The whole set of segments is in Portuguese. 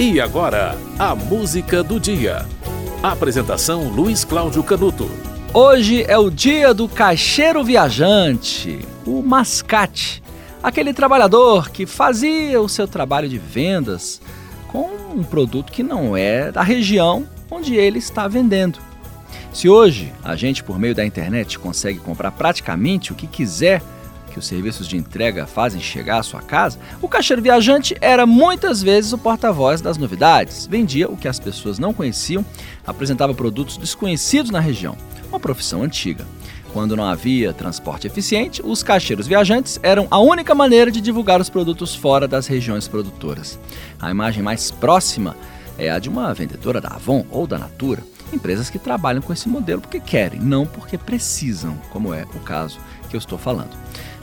E agora, a música do dia. Apresentação Luiz Cláudio Canuto. Hoje é o dia do caixeiro viajante, o mascate, aquele trabalhador que fazia o seu trabalho de vendas com um produto que não é da região onde ele está vendendo. Se hoje a gente, por meio da internet, consegue comprar praticamente o que quiser que os serviços de entrega fazem chegar à sua casa, o caixeiro viajante era muitas vezes o porta-voz das novidades. Vendia o que as pessoas não conheciam, apresentava produtos desconhecidos na região. Uma profissão antiga. Quando não havia transporte eficiente, os caixeiros viajantes eram a única maneira de divulgar os produtos fora das regiões produtoras. A imagem mais próxima é a de uma vendedora da Avon ou da Natura, empresas que trabalham com esse modelo porque querem, não porque precisam, como é o caso que eu estou falando.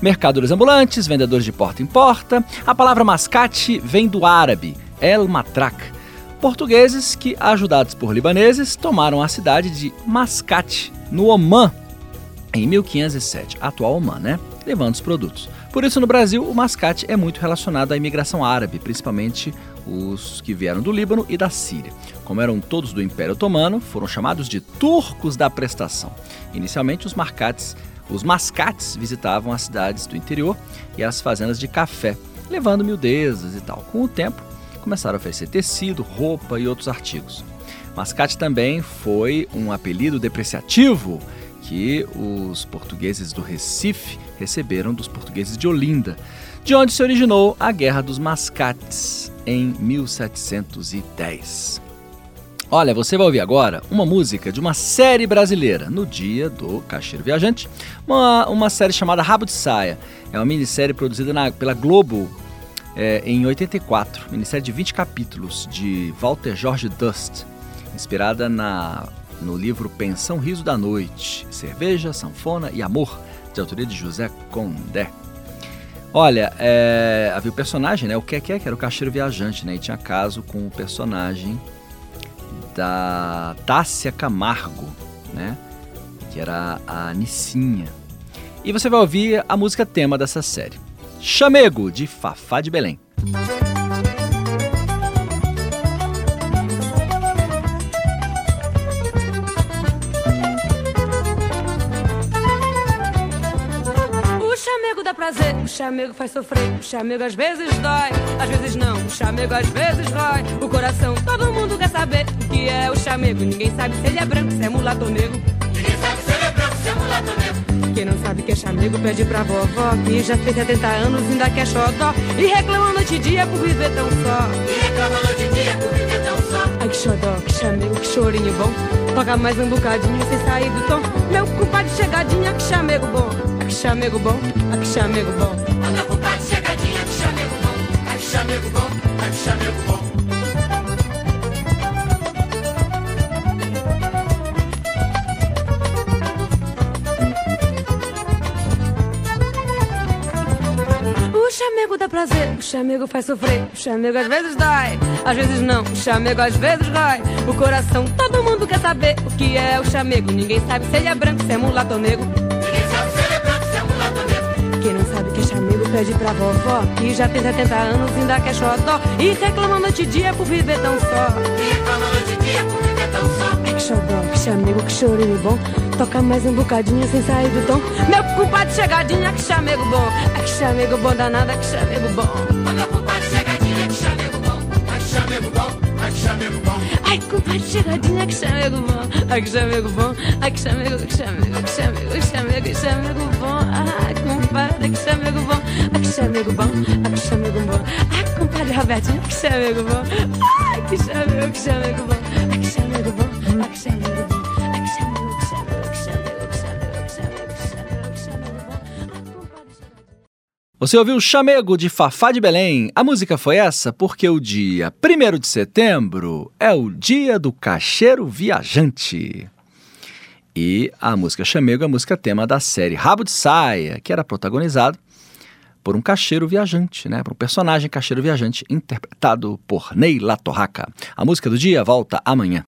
Mercadores ambulantes, vendedores de porta em porta. A palavra mascate vem do árabe, el matrak. Portugueses que, ajudados por libaneses, tomaram a cidade de Mascate, no Omã, em 1507, atual Oman, né? Levando os produtos. Por isso, no Brasil, o mascate é muito relacionado à imigração árabe, principalmente os que vieram do Líbano e da Síria. Como eram todos do Império Otomano, foram chamados de turcos da prestação. Inicialmente, os marcates os mascates visitavam as cidades do interior e as fazendas de café, levando miudezas e tal. Com o tempo, começaram a oferecer tecido, roupa e outros artigos. Mascate também foi um apelido depreciativo que os portugueses do Recife receberam dos portugueses de Olinda, de onde se originou a Guerra dos Mascates em 1710. Olha, você vai ouvir agora uma música de uma série brasileira, no dia do Caixeiro Viajante, uma, uma série chamada Rabo de Saia. É uma minissérie produzida na, pela Globo é, em 84, minissérie de 20 capítulos de Walter George Dust, inspirada na, no livro Pensão Riso da Noite, Cerveja, Sanfona e Amor, de autoria de José Condé. Olha, é, havia o personagem, né? O que é que era o caixeiro viajante, né? E tinha caso com o personagem da Tássia Camargo, né? Que era a Nicinha. E você vai ouvir a música tema dessa série. Chamego, de Fafá de Belém. Chamego faz sofrer, o chamego às vezes dói, às vezes não, o chamego às vezes rói. O coração, todo mundo quer saber o que é o chamego. Ninguém sabe se ele é branco, se é mulato ou negro. Ninguém sabe se ele é branco, se é mulato ou negro. Quem não sabe que é chamego pede pra vovó Que já fez 70 anos e ainda quer xodó E reclama noite e dia por viver tão só E reclama noite e dia por viver tão só Ai que xodó, que chamego, que chorinho bom Toca mais um bocadinho sem sair do tom Meu compadre chegadinha, que chamego bom que chamego bom, que chamego bom Meu compadre chegadinha, que chamego bom que chamego bom, que chamego bom chamego dá prazer, o chamego faz sofrer, o chamego às vezes dói, às vezes não, o chamego às vezes rói. O coração, todo mundo quer saber o que é o chamego. Ninguém sabe se ele é branco, se é mulato ou negro. Pede pra vovó, que já tem 70 anos e ainda quer xodó. E reclama noite e dia por viver tão só. E reclama noite e dia por viver tão só. É que xodó, que chamego, que chorinho bom. Toca mais um bocadinho sem sair do tom. Meu compadre chegadinha, que chamego bom. É que chamego bom danada, que chamego bom. Meu compadre chegadinha, que chamego bom. É que chamego bom, é que chamego bom. Ai, compadre chegadinha, que chamego bom. Ai, que chamego bom. Ai, que chamego, que chamego, que Você ouviu Chamego de Fafá de Belém? A música foi essa porque o dia 1 de setembro é o dia do caixeiro viajante. E a música Chamego é a música tema da série Rabo de Saia, que era protagonizado por um caixeiro viajante, né? Por um personagem caixeiro viajante interpretado por Ney La Torraca. A música do dia volta amanhã.